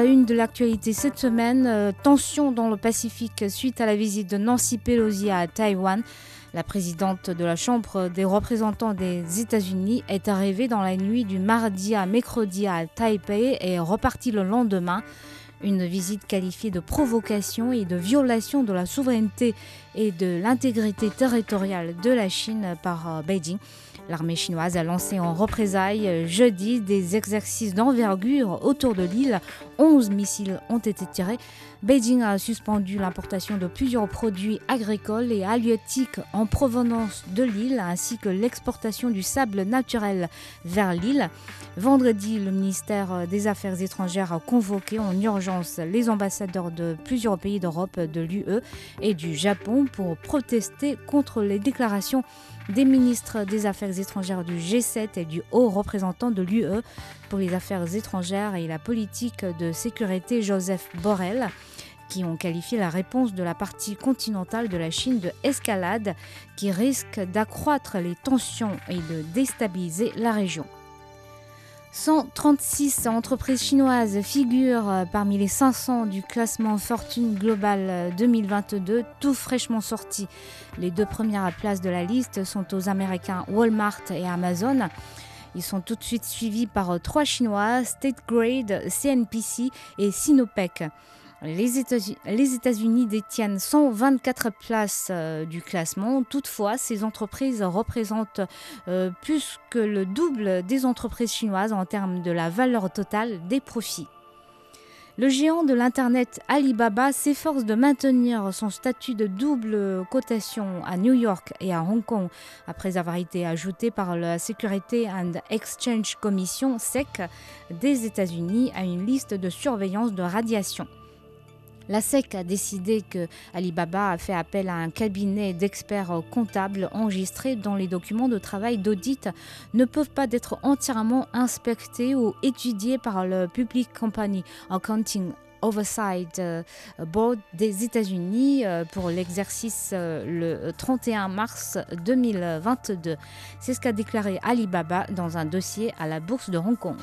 La une de l'actualité cette semaine, euh, tension dans le Pacifique suite à la visite de Nancy Pelosi à Taïwan. La présidente de la Chambre des représentants des États-Unis est arrivée dans la nuit du mardi à mercredi à Taipei et est repartie le lendemain. Une visite qualifiée de provocation et de violation de la souveraineté et de l'intégrité territoriale de la Chine par euh, Beijing. L'armée chinoise a lancé en représailles euh, jeudi des exercices d'envergure autour de l'île. 11 missiles ont été tirés. Beijing a suspendu l'importation de plusieurs produits agricoles et halieutiques en provenance de l'île, ainsi que l'exportation du sable naturel vers l'île. Vendredi, le ministère des Affaires étrangères a convoqué en urgence les ambassadeurs de plusieurs pays d'Europe, de l'UE et du Japon pour protester contre les déclarations des ministres des Affaires étrangères du G7 et du haut représentant de l'UE pour les Affaires étrangères et la politique de sécurité Joseph Borrell qui ont qualifié la réponse de la partie continentale de la Chine de escalade qui risque d'accroître les tensions et de déstabiliser la région. 136 entreprises chinoises figurent euh, parmi les 500 du classement Fortune Global euh, 2022, tout fraîchement sorti. Les deux premières places de la liste sont aux Américains Walmart et Amazon. Ils sont tout de suite suivis par euh, trois Chinois, State Grade, CNPC et Sinopec. Les États- les États-Unis détiennent 124 places euh, du classement. Toutefois, ces entreprises représentent euh, plus que le double des entreprises chinoises en termes de la valeur totale des profits. Le géant de l'Internet Alibaba s'efforce de maintenir son statut de double cotation à New York et à Hong Kong après avoir été ajouté par la Security and Exchange Commission SEC des États-Unis à une liste de surveillance de radiation. La SEC a décidé que Alibaba a fait appel à un cabinet d'experts comptables enregistrés dont les documents de travail d'audit ne peuvent pas être entièrement inspectés ou étudiés par le Public Company Accounting Oversight euh, Board des États-Unis euh, pour l'exercice euh, le 31 mars 2022. C'est ce qu'a déclaré Alibaba dans un dossier à la bourse de Hong Kong.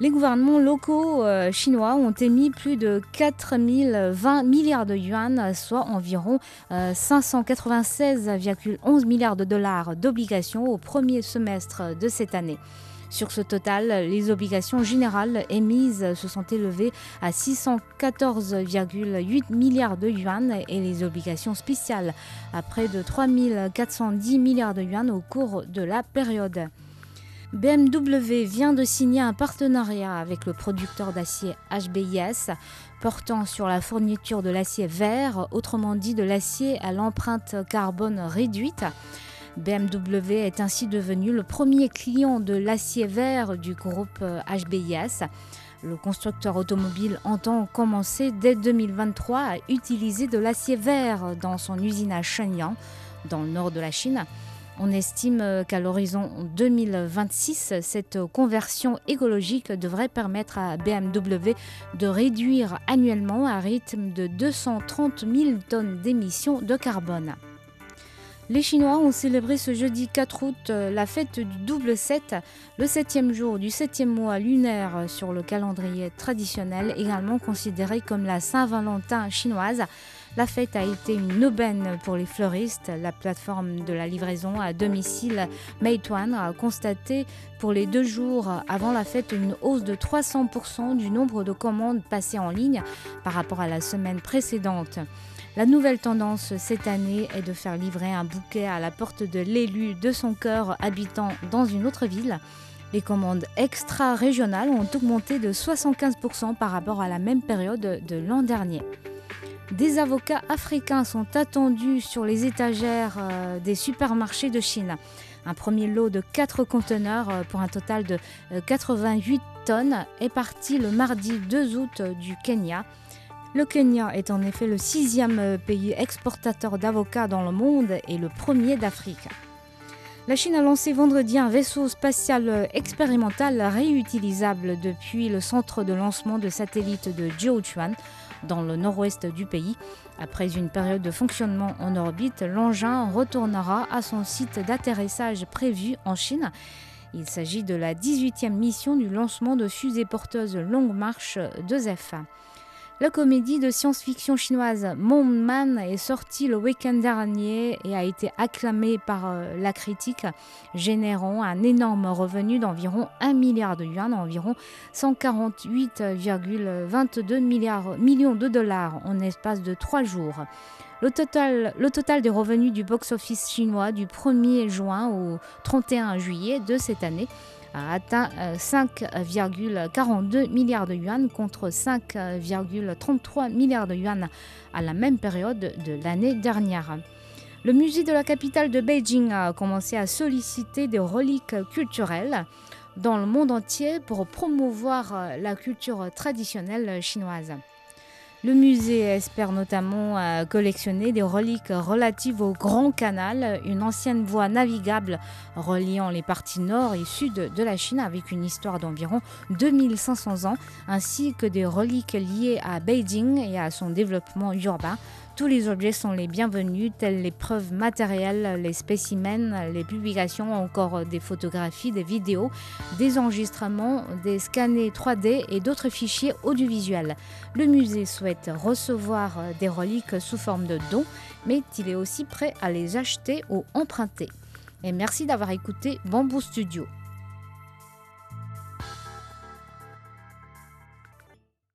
Les gouvernements locaux euh, chinois ont émis plus de 4020 milliards de yuan, soit environ euh, 596,11 milliards de dollars d'obligations au premier semestre de cette année. Sur ce total, les obligations générales émises se sont élevées à 614,8 milliards de yuan et les obligations spéciales à près de 3410 milliards de yuan au cours de la période. BMW vient de signer un partenariat avec le producteur d'acier HBIS portant sur la fourniture de l'acier vert, autrement dit de l'acier à l'empreinte carbone réduite. BMW est ainsi devenu le premier client de l'acier vert du groupe HBIS. Le constructeur automobile entend commencer dès 2023 à utiliser de l'acier vert dans son usine à Shenyang, dans le nord de la Chine. On estime qu'à l'horizon 2026, cette conversion écologique devrait permettre à BMW de réduire annuellement à rythme de 230 000 tonnes d'émissions de carbone. Les Chinois ont célébré ce jeudi 4 août euh, la fête du double 7, le septième jour du septième mois lunaire sur le calendrier traditionnel, également considéré comme la Saint-Valentin chinoise. La fête a été une aubaine pour les fleuristes. La plateforme de la livraison à domicile Meituan a constaté pour les deux jours avant la fête une hausse de 300% du nombre de commandes passées en ligne par rapport à la semaine précédente. La nouvelle tendance cette année est de faire livrer un bouquet à la porte de l'élu de son cœur habitant dans une autre ville. Les commandes extra-régionales ont augmenté de 75% par rapport à la même période de l'an dernier. Des avocats africains sont attendus sur les étagères euh, des supermarchés de Chine. Un premier lot de 4 conteneurs euh, pour un total de euh, 88 tonnes est parti le mardi 2 août du Kenya. Le Kenya est en effet le sixième pays exportateur d'avocats dans le monde et le premier d'Afrique. La Chine a lancé vendredi un vaisseau spatial expérimental réutilisable depuis le centre de lancement de satellites de Jiuquan dans le nord-ouest du pays. Après une période de fonctionnement en orbite, l'engin retournera à son site d'atterrissage prévu en Chine. Il s'agit de la 18e mission du lancement de fusées porteuses Longue Marche 2F. La comédie de science-fiction chinoise Mon Man est sortie le week-end dernier et a été acclamée par euh, la critique, générant un énorme revenu d'environ 1 milliard de yuan, environ 148,22 millions de dollars en espace de trois jours. Le total, le total des revenus du box-office chinois du 1er juin au 31 juillet de cette année a atteint 5,42 euh, milliards de yuan contre 5,33 milliards de yuan à la même période de l'année dernière. Le musée de la capitale de Beijing a commencé à solliciter des reliques culturelles dans le monde entier pour promouvoir euh, la culture traditionnelle chinoise. Le musée espère notamment euh, collectionner des reliques relatives au Grand Canal, une ancienne voie navigable reliant les parties nord et sud de la Chine avec une histoire d'environ 2500 ans, ainsi que des reliques liées à Beijing et à son développement urbain, tous les objets sont les bienvenus, tels les preuves matérielles, les spécimens, les publications, encore des photographies, des vidéos, des enregistrements, des scannés 3D et d'autres fichiers audiovisuels. Le musée souhaite recevoir des reliques sous forme de dons, mais il est aussi prêt à les acheter ou emprunter. Et merci d'avoir écouté Bamboo Studio.